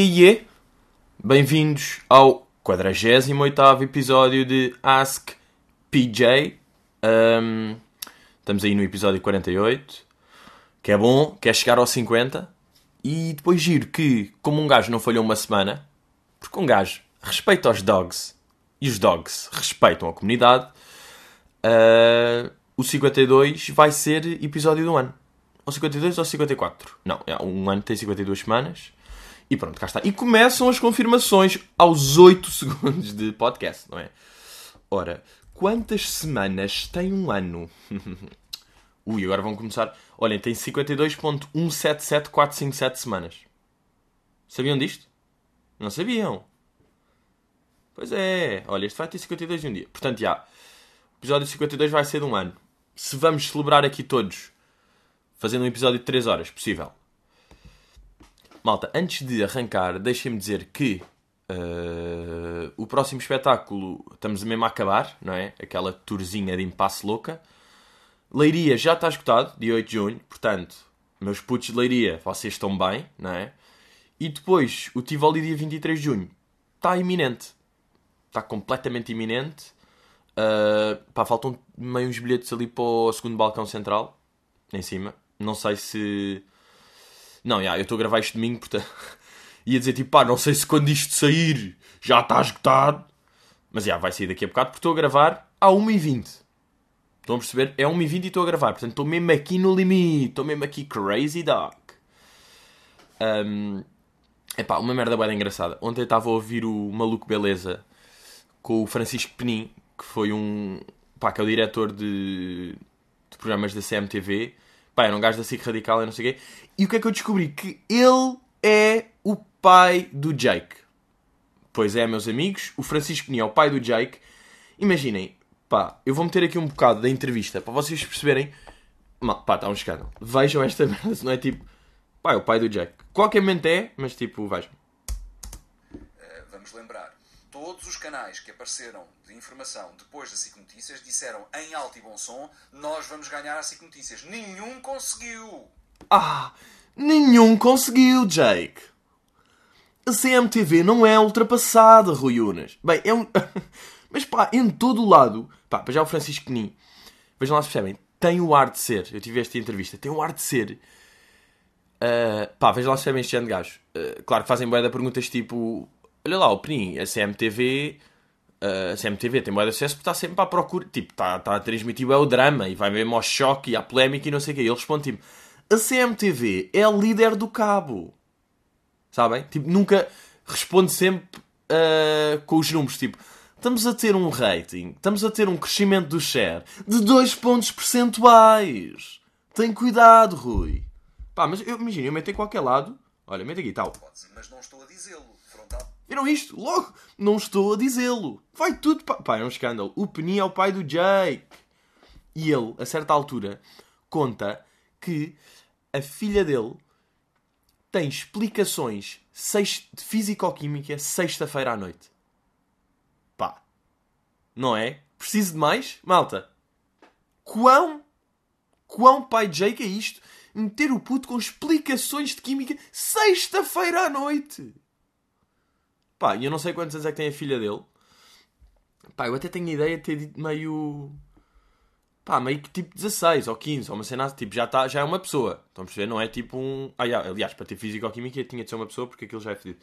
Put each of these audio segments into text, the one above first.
iê, Bem-vindos ao 48 episódio de Ask PJ. Um, estamos aí no episódio 48, que é bom, quer chegar aos 50. E depois giro que, como um gajo não falhou uma semana, porque um gajo respeita os dogs e os dogs respeitam a comunidade, uh, o 52 vai ser episódio do ano. Ou 52 ou 54? Não, é, um ano tem 52 semanas. E pronto, cá está. E começam as confirmações aos 8 segundos de podcast, não é? Ora, quantas semanas tem um ano? Ui, agora vão começar. Olhem, tem 52.177457 semanas. Sabiam disto? Não sabiam? Pois é. Olha, este vai ter 52 de um dia. Portanto, já. O episódio 52 vai ser de um ano. Se vamos celebrar aqui todos, fazendo um episódio de 3 horas, possível. Malta, antes de arrancar, deixem-me dizer que uh, o próximo espetáculo estamos mesmo a acabar, não é? Aquela tourzinha de impasse louca. Leiria já está esgotado, dia 8 de junho, portanto, meus putos de Leiria, vocês estão bem, não é? E depois, o Tivoli, dia 23 de junho, está iminente. Está completamente iminente. Uh, pá, faltam meio uns bilhetes ali para o segundo balcão central, em cima. Não sei se não, já, eu estou a gravar isto domingo, portanto. ia dizer tipo, pá, não sei se quando isto sair já está esgotado. Mas já, vai sair daqui a bocado, porque estou a gravar a 1h20. Estão a perceber? É 1h20 e estou a gravar. Portanto, estou mesmo aqui no limite. Estou mesmo aqui crazy dog. Um, epá, uma merda bem engraçada. Ontem estava a ouvir o Maluco Beleza com o Francisco Penin, que foi um... Pá, que é o diretor de, de programas da CMTV. Pá, era um gajo da SIC Radical e não sei o quê. E o que é que eu descobri? Que ele é o pai do Jake. Pois é, meus amigos, o Francisco Peninha é o pai do Jake. Imaginem, pá, eu vou meter aqui um bocado da entrevista para vocês perceberem. Pá, está um escândalo. Vejam esta merda, não é tipo, pá, é o pai do Jake. Qualquer mente é, mas tipo, vejam. Uh, vamos lembrar, todos os canais que apareceram de informação depois da SIC Notícias disseram em alto e bom som: nós vamos ganhar a SIC Notícias. Nenhum conseguiu. Ah, nenhum conseguiu, Jake. A CMTV não é ultrapassada, Rui Unas. Bem, é um. Mas pá, em todo o lado. Pá, já o Francisco Penin. Vejam lá se percebem. Tem o ar de ser. Eu tive esta entrevista. Tem o ar de ser. Uh, pá, vejam lá se percebem este ano de gajo. Uh, claro que fazem boia de perguntas tipo. Olha lá, o Penin, a CMTV. A CMTV tem de acesso porque está sempre à procura. Tipo, está, está a transmitir o drama e vai mesmo ao choque e à polémica e não sei o quê. Ele responde tipo a CMTV é a líder do cabo. Sabem? Tipo, nunca responde sempre uh, com os números. Tipo, estamos a ter um rating, estamos a ter um crescimento do share de 2 pontos percentuais. Tem cuidado, Rui. Pá, mas eu imagino, eu meto em qualquer lado. Olha, meto aqui tal. Mas não estou a dizê-lo. Viram isto? Logo, não estou a dizê-lo. Vai tudo para. Pá, é um escândalo. O Penny é o pai do Jake. E ele, a certa altura, conta que a filha dele tem explicações de físico-química sexta-feira à noite. Pá. Não é? Preciso de mais? Malta. Quão, quão pai Jake é isto? Meter o puto com explicações de química sexta-feira à noite. Pá, e eu não sei quantos anos é que tem a filha dele. Pá, eu até tenho ideia de ter dito meio pá, meio que tipo 16 ou 15, ou uma cena, tipo, já, tá, já é uma pessoa. Estão a perceber? Não é tipo um. Ah, yeah, aliás, para ter físico-química tinha de ser uma pessoa porque aquilo já é fedido.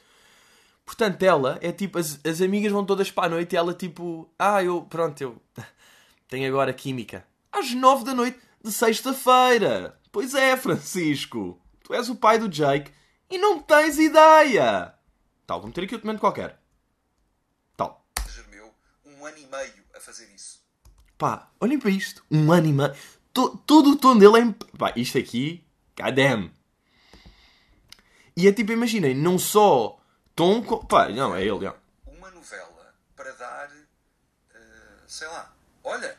Portanto, ela é tipo, as, as amigas vão todas para a noite e ela tipo, ah, eu, pronto, eu tenho agora química. Às 9 da noite de sexta-feira. Pois é, Francisco. Tu és o pai do Jake e não tens ideia. Tal, vou meter aqui outro momento qualquer. Tal. Germeu um ano e meio a fazer isso. Pá, olhem para isto. Um anima. To, todo o tom dele é. Pá, isto aqui. Goddamn. E é tipo, imaginem, não só tom. Pá, não, é ele. Uma novela para dar. Uh, sei lá. Olha.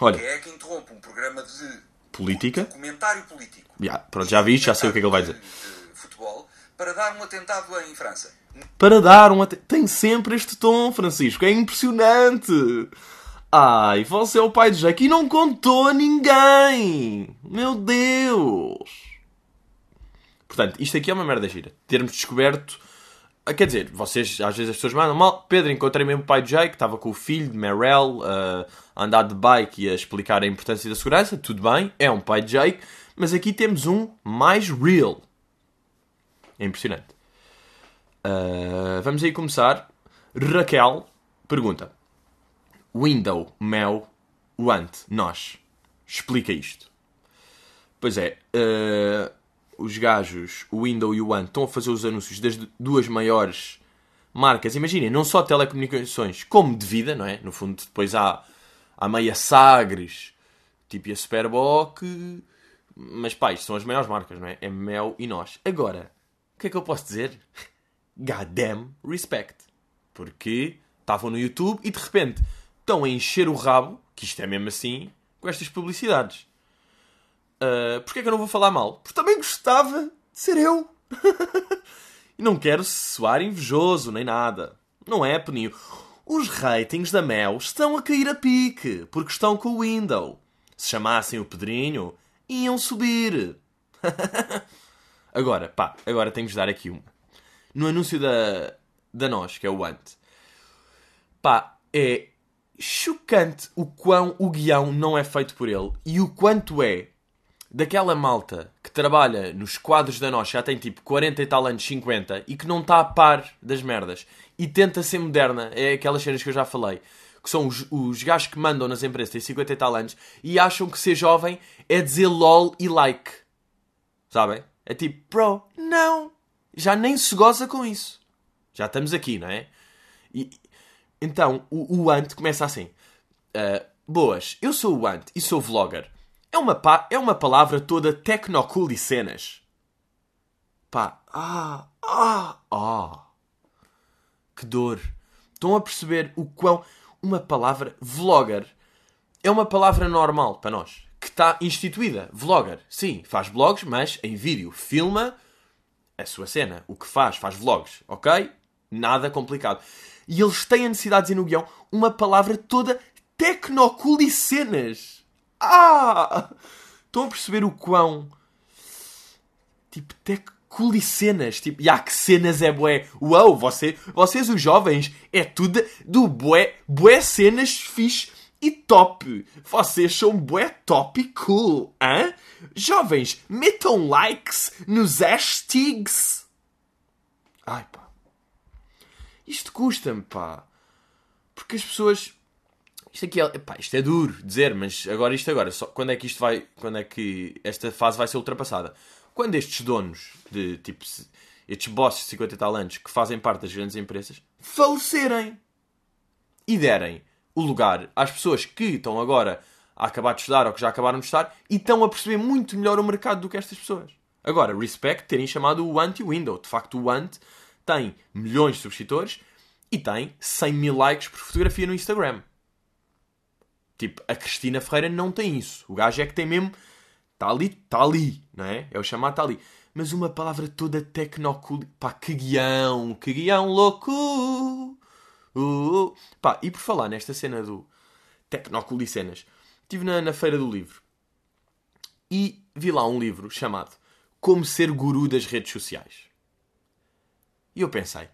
Olha. Quem é que interrompe um programa de. Política? Comentário político. Yeah, pronto, já vi, já sei o que é que ele vai dizer. De, de futebol para dar um atentado em França. Para dar um. Tem sempre este tom, Francisco. É impressionante. Ai, você é o pai de Jack e não contou a ninguém! Meu Deus! Portanto, isto aqui é uma merda gira. Termos descoberto Ah, Quer dizer, vocês, às vezes as pessoas mandam mal. Pedro, encontrei mesmo o pai de Jake, estava com o filho de Merrell ah, a andar de bike e a explicar a importância da segurança. Tudo bem, é um pai de Jake. Mas aqui temos um mais real. É impressionante. Ah, vamos aí começar. Raquel pergunta: Window, Mel, Want, nós. Explica isto. Pois é, ah, os gajos, o Window e o Want, estão a fazer os anúncios das duas maiores marcas. Imaginem, não só telecomunicações, como de vida, não é? No fundo, depois há, há meia Sagres, tipo a Superboc. Mas pá, isto são as maiores marcas, não é? É Mel e nós. Agora, o que é que eu posso dizer? Goddamn respect. Porque estavam no YouTube e de repente estão a encher o rabo, que isto é mesmo assim, com estas publicidades. Uh, Porquê é que eu não vou falar mal? Porque também gostava de ser eu. e não quero soar invejoso nem nada. Não é, Peninho. Os ratings da Mel estão a cair a pique, porque estão com o Window. Se chamassem o Pedrinho, iam subir. agora, pá, agora tenho de dar aqui uma. No anúncio da, da nós, que é o Ant. Pá, é chocante o quão o guião não é feito por ele e o quanto é daquela malta que trabalha nos quadros da nós, já tem tipo 40 e tal anos, 50, e que não está a par das merdas e tenta ser moderna, é aquelas cenas que eu já falei, que são os, os gajos que mandam nas empresas, têm 50 e tal anos, e acham que ser jovem é dizer lol e like. Sabem? É tipo, bro, não, já nem se goza com isso. Já estamos aqui, não é? E, então, o, o Ant começa assim. Uh, boas, eu sou o Ant e sou vlogger. É uma, é uma palavra toda tecnocool e cenas. Pá, ah, ah, ah. Que dor. Estão a perceber o quão... Uma palavra vlogger é uma palavra normal para nós. Que está instituída. Vlogger. Sim, faz vlogs, mas em vídeo. Filma a sua cena. O que faz, faz vlogs. Ok? Nada complicado. E eles têm a necessidade de dizer no guião uma palavra toda tecnocool e cenas. Ah! Estão a perceber o quão. Tipo, tecnocool e cenas. Tipo, já que cenas é bué. Uau, você, vocês os jovens, é tudo do bué, bué cenas fixe e top. Vocês são bué top e cool, hã? Jovens, metam likes nos hashtags. Ai, pá. Isto custa-me, pá. Porque as pessoas. Isto aqui é, pá, isto é duro dizer, mas agora isto agora, só, quando é que isto vai, quando é que esta fase vai ser ultrapassada? Quando estes donos de tipo estes bosses de 50 e tal anos que fazem parte das grandes empresas falecerem e derem o lugar às pessoas que estão agora a acabar de estudar ou que já acabaram de estudar e estão a perceber muito melhor o mercado do que estas pessoas. Agora, respect terem chamado o anti-window. De facto, o ant tem milhões de subscritores e tem 100 mil likes por fotografia no Instagram. Tipo, a Cristina Ferreira não tem isso. O gajo é que tem mesmo. Está ali, está ali, não é? É o chamado está ali. Mas uma palavra toda tecnocool. Pá, que guião, que guião louco! Uh, pá, e por falar nesta cena do tecnocool e cenas, estive na, na Feira do Livro e vi lá um livro chamado Como Ser Guru das Redes Sociais. E eu pensei,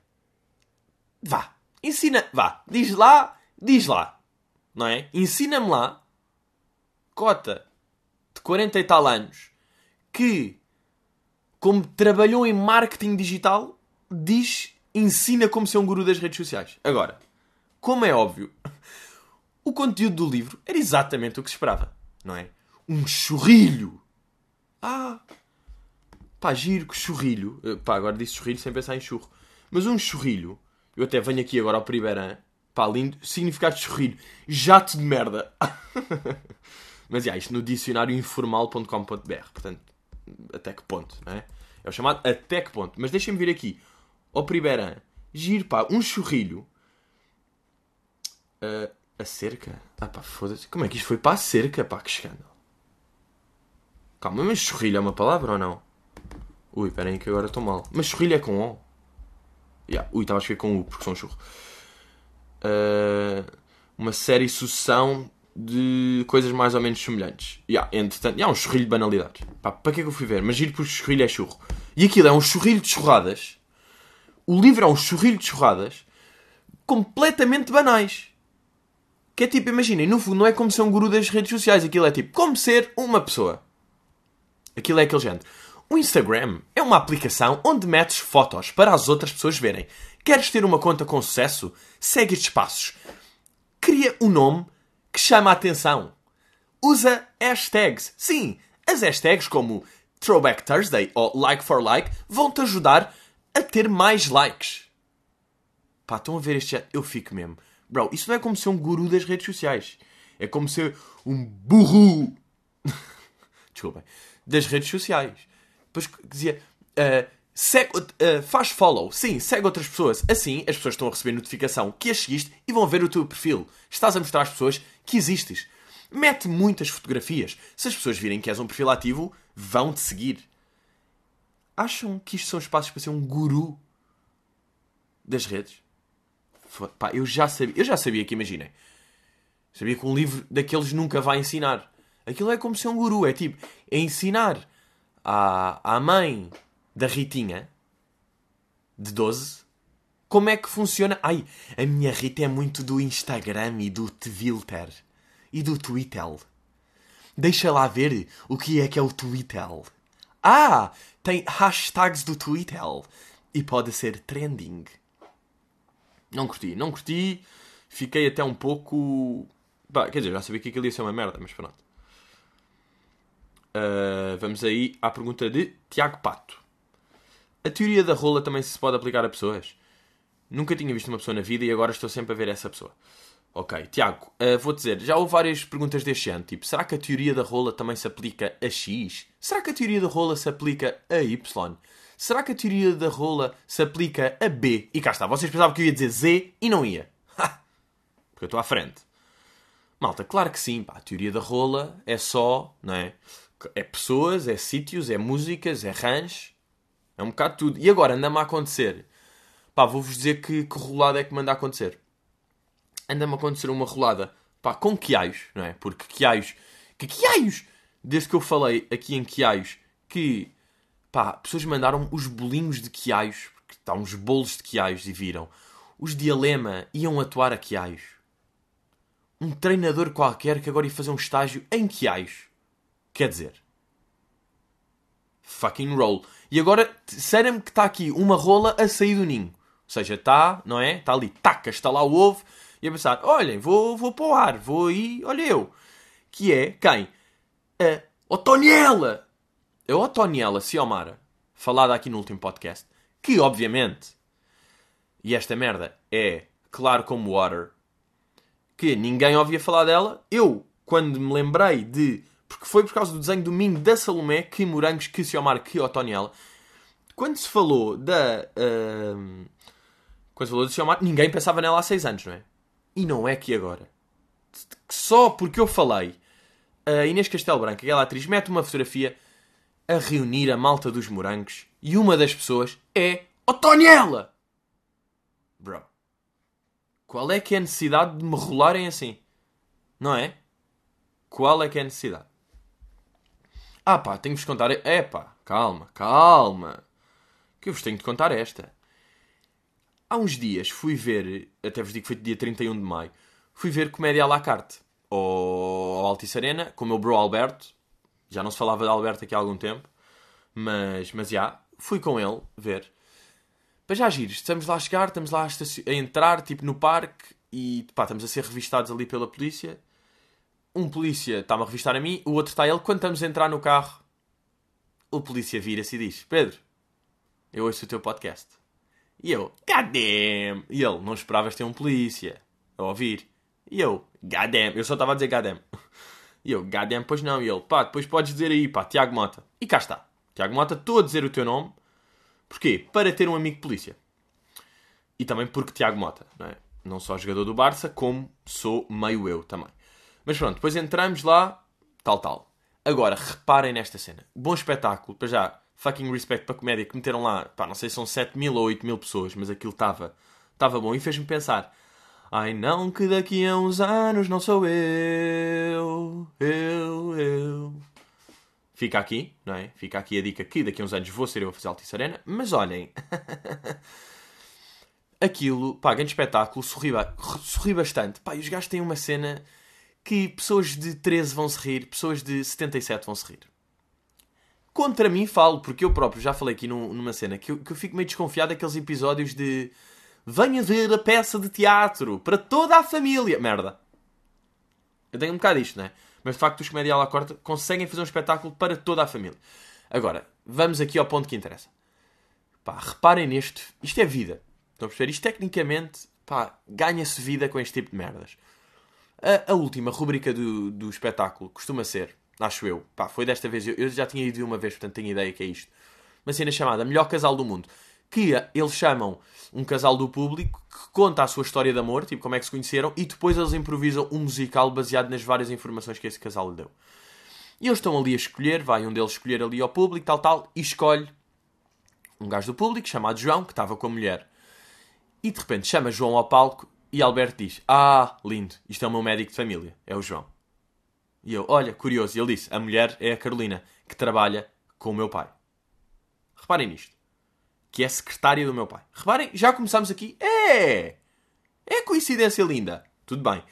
vá, ensina, vá, diz lá, diz lá, não é? Ensina-me lá, cota de 40 e tal anos, que, como trabalhou em marketing digital, diz, ensina como ser um guru das redes sociais. Agora, como é óbvio, o conteúdo do livro era exatamente o que se esperava, não é? Um churrilho. Ah, pá, giro, que churrilho. Eh, Pá, agora disse churrilho sem pensar em churro. Mas um churrilho, eu até venho aqui agora ao Pribeirã, pá, lindo, significado de churrilho, jato de merda. Mas, já, isto no dicionário informal.com.br, portanto, até que ponto, não é? É o chamado até que ponto. Mas deixem-me vir aqui, ao Pribeirã, giro, pá, um churrilho, Ah, a cerca? Ah pá, foda-se, como é que isto foi para a cerca, pá, que escândalo. Calma, mas churrilho é uma palavra ou não? Ui, espera aí que agora estou mal. Mas churrilho é com O. Yeah. Ui, estava a escrever com U, porque sou um churro. Uh, uma série sucessão de coisas mais ou menos semelhantes. Yeah, entretanto, yeah, um churrilho de banalidades. Pá, para que é que eu fui ver? Mas giro porque churrilho é churro. E aquilo é um churrilho de churradas O livro é um churrilho de churradas completamente banais. Que é tipo, imaginem, no fundo não é como ser um guru das redes sociais. Aquilo é tipo, como ser uma pessoa. Aquilo é aquele género. O Instagram é uma aplicação onde metes fotos para as outras pessoas verem. Queres ter uma conta com sucesso? Segue estes passos. Cria um nome que chama a atenção. Usa hashtags. Sim, as hashtags como Throwback Thursday ou Like for Like vão-te ajudar a ter mais likes. Pá, estão a ver este chat? Eu fico mesmo. Bro, isso não é como ser um guru das redes sociais. É como ser um burro. Desculpem. Das redes sociais. Depois dizia. Uh, segue, uh, faz follow. Sim, segue outras pessoas. Assim, as pessoas estão a receber notificação que as seguiste e vão ver o teu perfil. Estás a mostrar às pessoas que existes. Mete muitas fotografias. Se as pessoas virem que és um perfil ativo, vão-te seguir. Acham que isto são espaços para ser um guru das redes? Pá, eu já sabia, eu já sabia que, imaginem, sabia que um livro daqueles nunca vai ensinar. Aquilo é como ser um guru, é tipo, é ensinar à, à mãe da Ritinha, de 12, como é que funciona. Ai, a minha Rita é muito do Instagram e do Twitter e do Twitter. Deixa lá ver o que é que é o Twitter. Ah, tem hashtags do Twitter e pode ser trending. Não curti, não curti. Fiquei até um pouco. Bah, quer dizer, já sabia que aquilo ia ser uma merda, mas pronto. Uh, vamos aí à pergunta de Tiago Pato. A teoria da rola também se pode aplicar a pessoas? Nunca tinha visto uma pessoa na vida e agora estou sempre a ver essa pessoa. Ok, Tiago, uh, vou dizer, já houve várias perguntas deste ano, tipo, será que a teoria da rola também se aplica a X? Será que a teoria da rola se aplica a Y? será que a teoria da rola se aplica a B? E cá está, vocês pensavam que eu ia dizer Z e não ia. Porque eu estou à frente. Malta, claro que sim, pá, a teoria da rola é só, não é? É pessoas, é sítios, é músicas, é rãs, é um bocado tudo. E agora anda-me a acontecer. Pá, vou-vos dizer que, que rolada é que manda acontecer. Anda-me a acontecer uma rolada, pá, com quiaios, não é? Porque quiaios, que quiaios! Desde que eu falei aqui em quiaios que Pá, pessoas mandaram os bolinhos de Quiaios, porque está uns bolos de Quiaios e viram. Os Dialema iam atuar a Quiaios. Um treinador qualquer que agora ia fazer um estágio em Quiaios. Quer dizer. Fucking roll. E agora, disseram-me que está aqui uma rola a sair do ninho. Ou seja, está, não é? Está ali, taca, está lá o ovo. A pensar, olhem, vou, vou para o ar, vou aí, olha eu. Que é, quem? A Otoniela! a Otoniela Ciomara, falada aqui no último podcast, que obviamente, e esta merda é claro como water, que ninguém ouvia falar dela, eu, quando me lembrei de. Porque foi por causa do desenho do Minho da Salomé, que Morangos, que Ciomara, que Otoniela. Quando se falou da. Uh, quando se falou de Ciomara, ninguém pensava nela há seis anos, não é? E não é que agora. Só porque eu falei, a Inês Castelo Branco, aquela atriz, mete uma fotografia a reunir a malta dos morangos e uma das pessoas é Otoniela! Bro. Qual é que é a necessidade de me rolarem assim? Não é? Qual é que é a necessidade? Ah pá, tenho-vos contar... É pá, calma, calma. Que eu vos tenho de contar esta. Há uns dias fui ver... Até vos digo que foi dia 31 de maio. Fui ver Comédia à la carte. Ao Altice Arena, com o meu bro Alberto. Já não se falava de Alberto aqui há algum tempo. Mas, mas já, fui com ele ver. Para já giros, estamos lá a chegar, estamos lá a, a entrar, tipo, no parque. E, pá, estamos a ser revistados ali pela polícia. Um polícia está-me a revistar a mim, o outro está ele. Quando estamos a entrar no carro, o polícia vira-se e diz: Pedro, eu ouço o teu podcast. E eu, goddamn! E ele, não esperavas ter um polícia a ouvir. E eu, goddamn! Eu só estava a dizer goddamn. E eu, goddamn, pois não. E ele, pá, depois podes dizer aí, pá, Tiago Mota. E cá está. Tiago Mota, estou a dizer o teu nome. Porquê? Para ter um amigo polícia. E também porque Tiago Mota, não é? Não só jogador do Barça, como sou meio eu também. Mas pronto, depois entramos lá, tal, tal. Agora, reparem nesta cena. Bom espetáculo, para já, fucking respect para a comédia que meteram lá, pá, não sei se são 7 mil ou 8 mil pessoas, mas aquilo estava estava bom e fez-me pensar Ai não que daqui a uns anos não sou eu, eu, eu. Fica aqui, não é? Fica aqui a dica que daqui a uns anos vou ser eu a fazer Altice Arena. Mas olhem, aquilo, pá, grande espetáculo, sorri, sorri bastante. Pá, e os gajos têm uma cena que pessoas de 13 vão se rir, pessoas de 77 vão se rir. Contra mim falo, porque eu próprio já falei aqui num- numa cena que eu, que eu fico meio desconfiado daqueles episódios de venha ver a peça de teatro para toda a família. Merda. Eu tenho um bocado isto, né? Mas de facto os comédia à la corte conseguem fazer um espetáculo para toda a família. Agora, vamos aqui ao ponto que interessa. Pá, reparem neste. Isto é vida. Estão a perceber? Isto tecnicamente, pá, ganha-se vida com este tipo de merdas. A, a última rubrica do, do espetáculo costuma ser, acho eu, pá, foi desta vez, eu, já tinha ido uma vez, portanto tenho ideia que é isto. Uma cena chamada Melhor Casal do Mundo. Que eles chamam um casal do público que conta a sua história de amor, tipo como é que se conheceram, e depois eles improvisam um musical baseado nas várias informações que esse casal lhe deu. E eles estão ali a escolher, vai um deles escolher ali ao público, tal, tal, e escolhe um gajo do público chamado João, que estava com a mulher. E de repente chama João ao palco e Alberto diz: Ah, lindo, isto é o meu médico de família, é o João. E eu, olha, curioso, e ele disse: A mulher é a Carolina, que trabalha com o meu pai. Reparem nisto. Que é secretária do meu pai. Reparem, já começamos aqui. É! É coincidência linda. Tudo bem.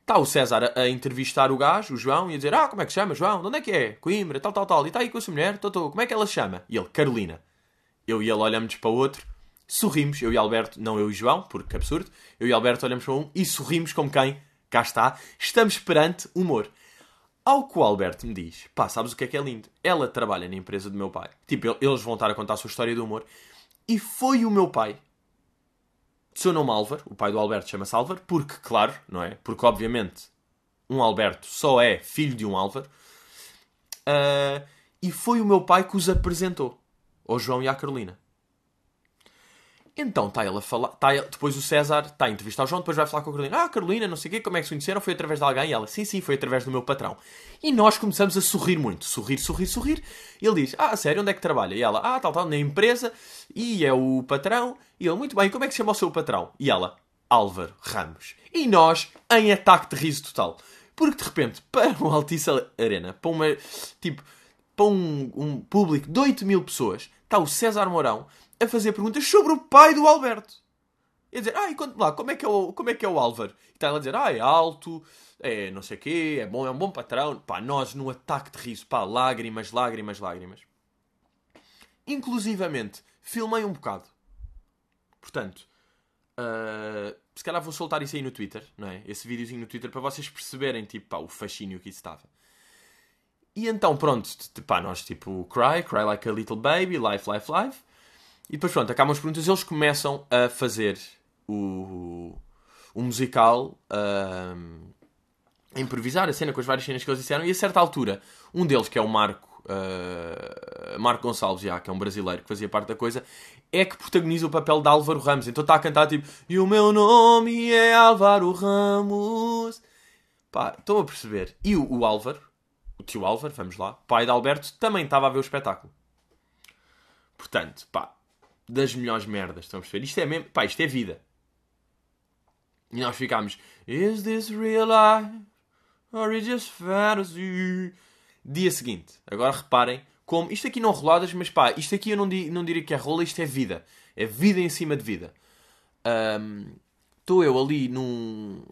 Está o César a, entrevistar o gajo, o João, e a dizer: Ah, como é que se chama, João? De onde é que é? Coimbra, tal, tal, tal. E está aí com a sua mulher? Como é que ela se chama? E ele: Carolina. Eu e ele olhamos para o outro, sorrimos, eu e Alberto, não eu e João, porque que absurdo. Eu e Alberto olhamos para um e sorrimos como quem, cá está, estamos perante humor. Ao que o Alberto me diz, pá, sabes o que é que é lindo? Ela trabalha na empresa do meu pai. Tipo, el- eles vão estar a contar a sua história de humor. E foi o meu pai, seu nome Álvaro, o pai do Alberto chama-se Álvaro, porque, claro, não é? Porque, obviamente, um Alberto só é filho de um Álvaro. Ah, e foi o meu pai que os apresentou, ao João e à Carolina. Então está ele a falar, tá ele- depois o César está a entrevistar o João, depois vai falar com a Carolina. Ah, Carolina, não sei o quê, como é que se conheceram? Foi através de alguém? E ela, sim, sim, foi através do meu patrão. E nós começamos a sorrir muito, sorrir, sorrir, sorrir. Ele diz, ah, sério, onde é que trabalha? E ela, ah, tal, tal, na empresa, e é o patrão. E ele, muito bem, como é que se chama o seu patrão? E ela, Álvaro Ramos. E nós, em ataque de riso total. Porque de repente, para uma Altice Arena, para uma, tipo, para um, um público de 8 mil pessoas, está o César Mourão a fazer perguntas sobre o pai do Alberto. E a dizer, ah, e conte lá, como é que é o, como é, que é o Álvaro? E está a dizer, ah, é alto, é não sei o quê, é bom, é um bom patrão. Pá, nós num ataque de riso, pá, lágrimas, lágrimas, lágrimas. Inclusivamente, filmei um bocado. Portanto, ah, se calhar vou soltar isso aí no Twitter, não é? Esse videozinho no Twitter para vocês perceberem, tipo, pá, o fascínio que isso estava. E então, pronto, pá, nós tipo, cry, cry like a little baby, life, life, life. E depois, pronto, acabam as perguntas eles começam a fazer o, o musical, a improvisar a cena com as várias cenas que eles disseram. E a certa altura, um deles, que é o Marco, ah, Marco Gonçalves, já, que é um brasileiro que fazia parte da coisa, é que protagoniza o papel de Álvaro Ramos. Então está a cantar tipo, e o meu nome é Álvaro Ramos. Pá, estão a perceber. E o, o Álvaro, o tio Álvaro, vamos lá, pai de Alberto, também estava a ver o espetáculo. Portanto, pá, das melhores merdas, estão a perceber? Isto é mesmo, pá, isto é vida. E nós ficámos, is this real life? Or is just fantasy? Dia seguinte, agora reparem como, isto aqui não roladas, mas pá, isto aqui eu não, di, não diria que é rola, isto é vida. É vida em cima de vida. Estou eu ali num,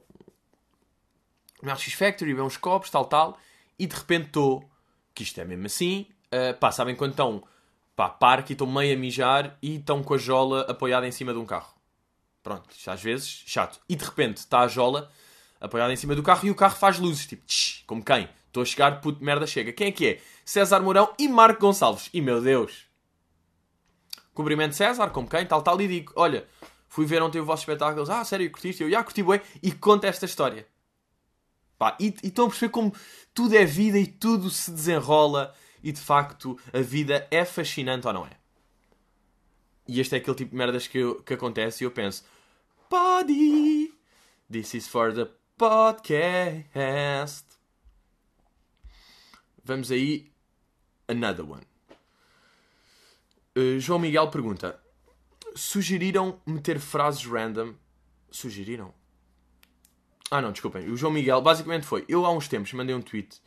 no LX Factory, ver uns copos, tal, tal, e de repente estou, que isto é mesmo assim, uh, pá, sabem quando estão, pá, parque e estão meio a mijar e estão com a jola apoiada em cima de um carro. Pronto, às vezes, chato. E de repente está a jola apoiada em cima do carro e o carro faz luzes, tipo, tsh, como quem? Estou a chegar, puto merda, chega. Quem é que é? César Mourão e Marco Gonçalves. E meu Deus! Cumprimento César, como quem? Tal, tal, e digo, olha, fui ver ontem o vosso espetáculo. Ah, sério, curtiste? Eu, já curti bué. E conta esta história. Pá, e, e estão a perceber como tudo é vida e tudo se desenrola e de facto a vida é fascinante ou não é? E este é aquele tipo de merdas que, eu- que acontece e eu penso: Body, this is for the podcast. Vamos aí, another one. Uh, João Miguel pergunta: Sugeriram meter frases random? Sugeriram? Ah, não, desculpem. O João Miguel, basicamente foi. Eu há uns tempos mandei um tweet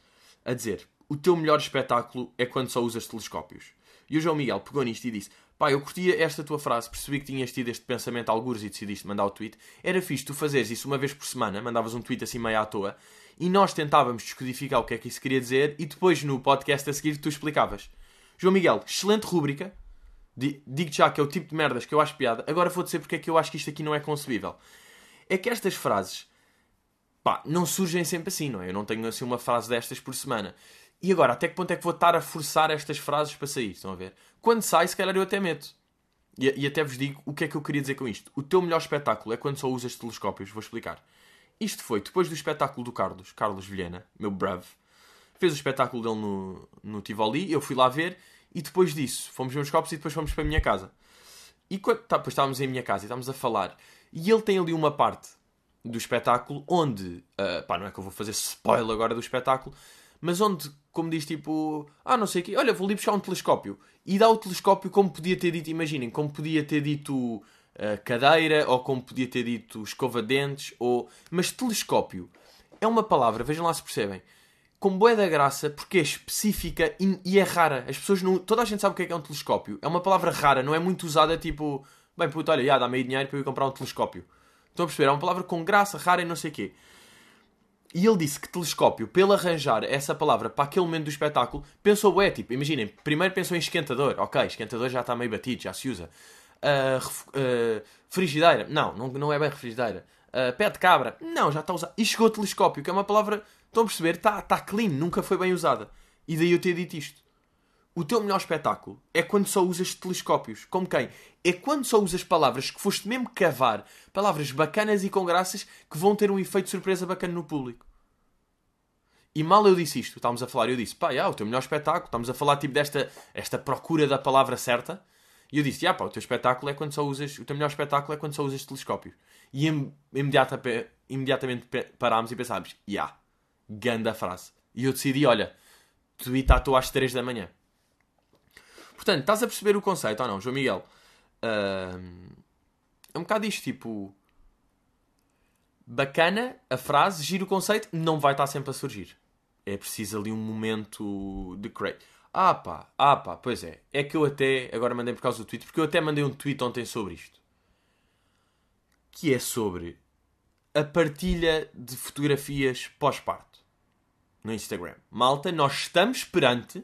a dizer: O teu melhor espetáculo é quando só usas telescópios. E o João Miguel pegou nisto e disse: Pá, eu curtia esta tua frase, percebi que tinhas tido este pensamento algures e decidiste mandar o tweet. Era fixe tu fazeres isso uma vez por semana, mandavas um tweet assim meio à toa, e nós tentávamos descodificar o que é que isso queria dizer, e depois no podcast a seguir tu explicavas. João Miguel, excelente rúbrica. Digo já que é o tipo de merdas que eu acho piada. Agora vou dizer porque é que eu acho que isto aqui não é concebível. É que estas frases, pá, não surgem sempre assim, não é? Eu não tenho assim uma frase destas por semana. E agora, até que ponto é que vou estar a forçar estas frases para sair? Estão a ver? Quando sai, se calhar eu até meto. E, e, até vos digo o que é que eu queria dizer com isto. O teu melhor espetáculo é quando só usas telescópios. Vou explicar. Isto foi depois do espetáculo do Carlos, Carlos Vilhena, meu brave. Fez o espetáculo dele no, no Tivoli, eu fui lá ver e depois disso fomos ver os copos e depois fomos para a minha casa. E quando, tá, depois estávamos em minha casa e estávamos a falar. E ele tem ali uma parte do espetáculo onde, uh, pá, não é que eu vou fazer spoiler agora do espetáculo, mas onde, como diz tipo, ah, não sei o quê, olha, vou ali buscar um telescópio. E dá o telescópio como podia ter dito, imaginem, como podia ter dito uh, cadeira, ou como podia ter dito escova-dentes, ou... Mas telescópio é uma palavra, vejam lá se percebem, com boa da graça, porque é específica e, é rara. As pessoas não... Toda a gente sabe o que é, que é um telescópio. É uma palavra rara, não é muito usada, tipo... Bem, puto, olha, já, dá meio dinheiro para eu ir comprar um telescópio. Estão a perceber? É uma palavra com graça, rara e não sei o quê. E ele disse que telescópio, pelo arranjar essa palavra para aquele momento do espetáculo, pensou, é tipo, imaginem, primeiro pensou em esquentador. Ok, esquentador já está meio batido, já se usa. Uh, uh, frigideira. Não, não, não é bem frigideira. Uh, pé de cabra. Não, já está usado. E chegou telescópio, que é uma palavra, estão a perceber, está tá clean, nunca foi bem usada. E daí eu ter dito isto. O teu melhor espetáculo é quando só usas telescópios. Como quem? É quando só usas palavras que foste mesmo cavar, palavras bacanas e com graças que vão ter um efeito surpresa bacana no público. E mal eu disse isto, estávamos a falar, eu disse, pá, yeah, o teu melhor espetáculo, estamos a falar tipo desta esta procura da palavra certa. E eu disse, yeah, pá, o teu espetáculo é quando só usas, o teu melhor espetáculo é quando só usas telescópios. E imediata, imediatamente parámos e pensámos, yeah, ganda frase. E eu decidi, olha, tu estou às 3 da manhã. Portanto, estás a perceber o conceito ou não, João Miguel? Uh, é um bocado isto, tipo. Bacana a frase, giro o conceito, não vai estar sempre a surgir. É preciso ali um momento de create. Ah pá, ah pá, pois é. É que eu até, agora mandei por causa do tweet, porque eu até mandei um tweet ontem sobre isto. Que é sobre a partilha de fotografias pós-parto no Instagram. Malta, nós estamos perante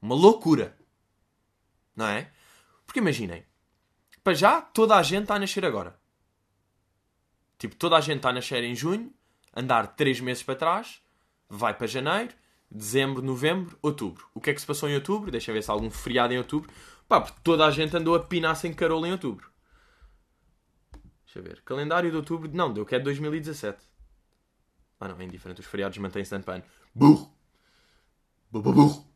uma loucura. Não é? Porque imaginem, para já toda a gente está a nascer agora. Tipo, toda a gente está a nascer em junho, andar 3 meses para trás, vai para janeiro, dezembro, novembro, outubro. O que é que se passou em outubro? Deixa ver se há algum feriado em outubro. Pá, porque toda a gente andou a pinar sem carola em outubro. Deixa ver. Calendário de outubro. Não, deu que é de 2017. Ah não, é indiferente. Os feriados mantêm-se ano para ano. Burro! Burro!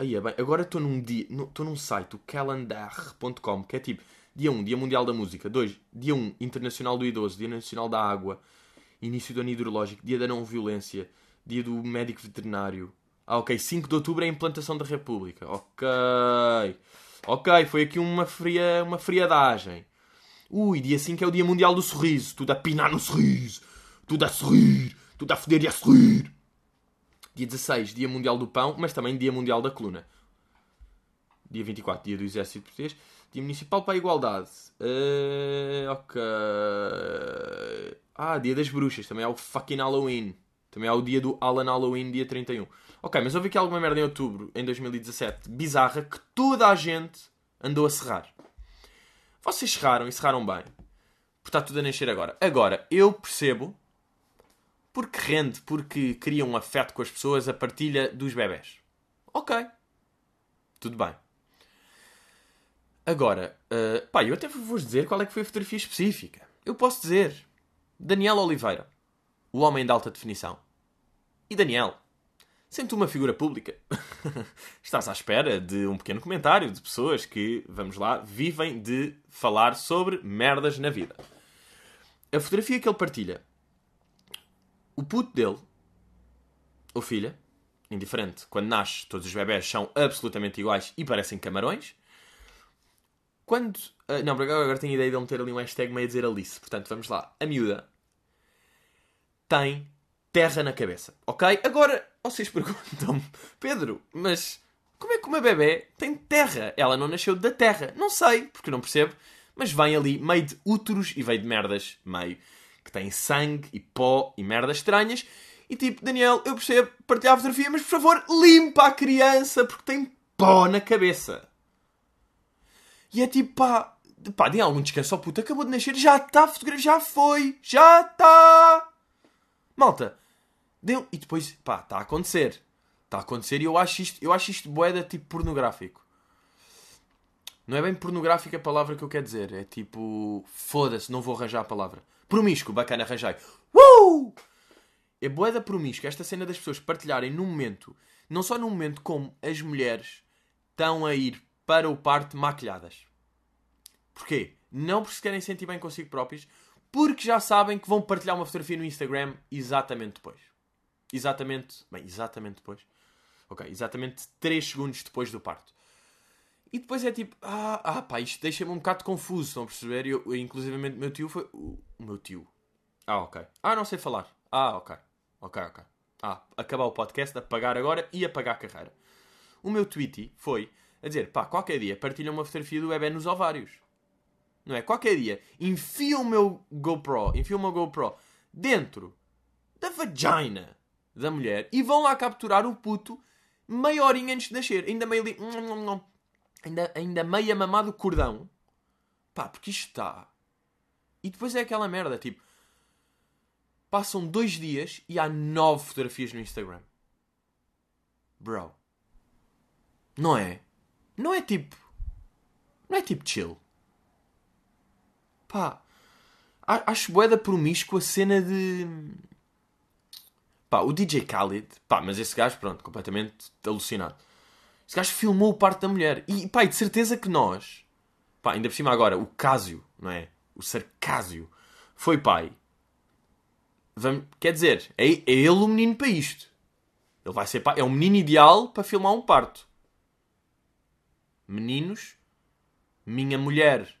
Aí é bem, agora estou num dia, estou num site, o calendar.com, que é tipo dia 1, Dia Mundial da Música, 2, dia 1, Internacional do Idoso, Dia Nacional da Água, Início do Ano Hidrológico, Dia da Não Violência, Dia do Médico Veterinário. Ah, ok, 5 de Outubro é a implantação da República. Ok. Ok, foi aqui uma, fria, uma friadagem. Ui, dia 5 é o Dia Mundial do Sorriso. Tudo a pinar no sorriso. Tudo a sorrir. Tudo a foder e a sorrir. Dia 16, Dia Mundial do Pão, mas também Dia Mundial da Coluna. Dia 24, Dia do Exército Português. Dia Municipal para a Igualdade. Uh, ok. Ah, Dia das Bruxas. Também é o fucking Halloween. Também é o dia do Alan Halloween, dia 31. Ok, mas houve aqui alguma merda em outubro, em 2017, bizarra, que toda a gente andou a serrar. Vocês serraram e serraram bem. Porque está tudo a nascer agora. Agora, eu percebo porque rende, porque cria um afeto com as pessoas, a partilha dos bebés. Ok. Tudo bem. Agora, uh, pá, eu até vos dizer qual é que foi a fotografia específica. Eu posso dizer. Daniel Oliveira. O homem de alta definição. E Daniel. Sendo uma figura pública, estás à espera de um pequeno comentário de pessoas que, vamos lá, vivem de falar sobre merdas na vida. A fotografia que ele partilha o puto dele, ou filha, indiferente, quando nasce, todos os bebés são absolutamente iguais e parecem camarões. Quando. Uh, não, agora, tenho a ideia de ele meter ali um hashtag meio a dizer Alice. Portanto, vamos lá. A miúda tem terra na cabeça. Ok? Agora, vocês perguntam-me, Pedro, mas como é que uma bebê tem terra? Ela não nasceu da terra. Não sei, porque não percebo. Mas vem ali meio de úteros e veio de merdas meio que tem sangue e pó e merdas estranhas. E tipo, Daniel, eu percebo partilhar a fotografia, mas por favor, limpa a criança porque tem pó na cabeça. E é tipo, pá, pá, dê algum descanso ao puto, acabou de nascer, já está, fotografia já foi, já está. Malta, deu. E depois, pá, está a acontecer. Está a acontecer e eu acho isto, eu acho isto boeda tipo pornográfico. Não é bem pornográfica a palavra que eu quero dizer. É tipo, foda-se, não vou arranjar a palavra. Promíscuo, bacana, arranjei. Uh! É boeda promíscua esta cena das pessoas partilharem num momento, não só num momento como as mulheres estão a ir para o parto maquilhadas. Porquê? Não porque se querem sentir bem consigo próprios, porque já sabem que vão partilhar uma fotografia no Instagram exatamente depois. Exatamente, bem, exatamente depois. Ok, exatamente 3 segundos depois do parto. E depois é tipo, ah, ah pá, isto deixa-me um bocado confuso, estão a perceber? Eu, eu, meu tio foi. O meu tio. Ah, ok. Ah, não sei falar. Ah, ok. Ok, ok. Ah, acabar o podcast, apagar agora e apagar a carreira. O meu tweet foi a dizer, pá, qualquer dia partilha uma fotografia do bebê nos ovários. Não é? Qualquer dia enfia o meu GoPro, enfia o meu GoPro dentro da vagina da mulher e vão lá capturar o puto meia horinha antes de nascer. Ainda meio ali. Ainda, ainda meia mamado cordão. Pá, porque isto está. E depois é aquela merda, tipo. Passam dois dias e há nove fotografias no Instagram. Bro. Não é? Não é tipo. Não é tipo chill. Pá. Acho boeda promíscua a cena de. Pá, o DJ Khaled. Pá, mas esse gajo, pronto, completamente alucinado. Esse gajo filmou o parto da mulher. E, pá, e de certeza que nós. Pá, ainda por cima agora, o Cásio, não é? O Sarcásio. Foi pai. Vamos, quer dizer, é, é ele o menino para isto. Ele vai ser pai. É o menino ideal para filmar um parto. Meninos, minha mulher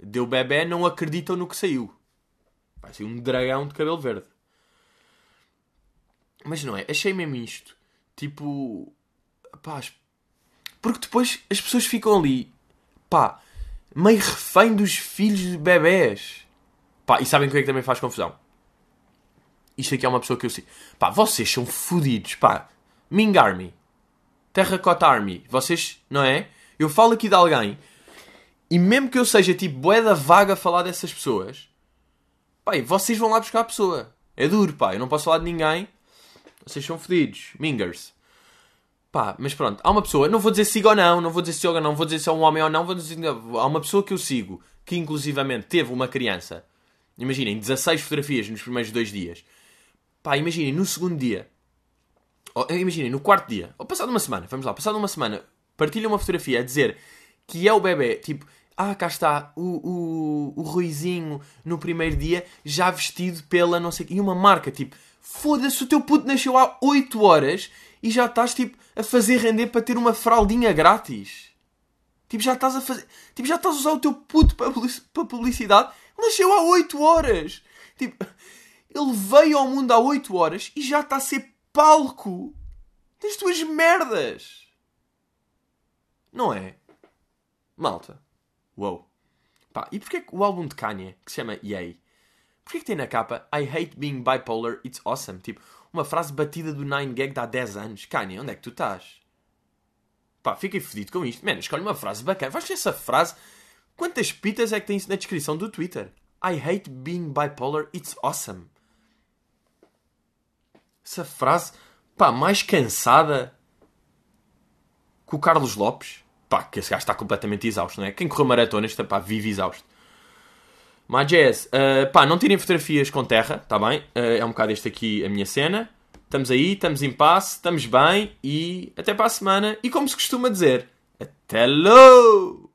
deu bebê, não acreditam no que saiu. Vai ser um dragão de cabelo verde. Mas não é, achei mesmo isto. Tipo, pá, porque depois as pessoas ficam ali, pá, meio refém dos filhos de bebés. Pá, e sabem o que é que também faz confusão? Isto aqui é uma pessoa que eu sei. Pá, vocês são fodidos, pá. Ming Army. Terracota Army. Vocês, não é? Eu falo aqui de alguém e mesmo que eu seja tipo boeda vaga a falar dessas pessoas, pá, vocês vão lá buscar a pessoa. É duro, pá. Eu não posso falar de ninguém. Vocês são fodidos. Mingers. Pá, mas pronto. Há uma pessoa, não vou dizer siga ou não, não vou dizer se ou não, vou dizer se é um homem ou não, vou dizer. Há uma pessoa que eu sigo que inclusivamente teve uma criança. Imaginem, 16 fotografias nos primeiros dois dias. Pá, imaginem, no segundo dia. Ou, imaginem, no quarto dia. Ou passado uma semana, vamos lá, passado uma semana, partilha uma fotografia a dizer que é o bebê, tipo, ah, cá está o, o, o Ruizinho no primeiro dia, já vestido pela não sei E uma marca, tipo, foda-se, o teu puto nasceu há 8 horas e já estás, tipo, a fazer render para ter uma fraldinha grátis. Tipo, já estás a fazer. Tipo, já estás a usar o teu puto para publicidade. Ele nasceu há 8 horas. Tipo, ele veio ao mundo há 8 horas e já está a ser palco das tuas merdas. Não é? Malta. Uou. Pá, e porquê que o álbum de Kanye, que se chama Yay, porquê que tem na capa I hate being bipolar, it's awesome? Tipo, uma frase batida do Nine Gag de há 10 anos. Kanye, onde é que tu estás? Pá, fiquei fedido com isto. Mano, escolhe uma frase bacana. Vais ver essa frase. Quantas pitas é que tem isso na descrição do Twitter? I hate being bipolar, it's awesome. Essa frase, pá, mais cansada que o Carlos Lopes pá, que esse gajo está completamente exausto, não é? Quem correu maratonas, pá, vive exausto. My Jazz, uh, pá, não tirem fotografias com terra, está bem? Uh, é um bocado este aqui a minha cena. Estamos aí, estamos em paz, estamos bem e até para a semana. E como se costuma dizer, até logo!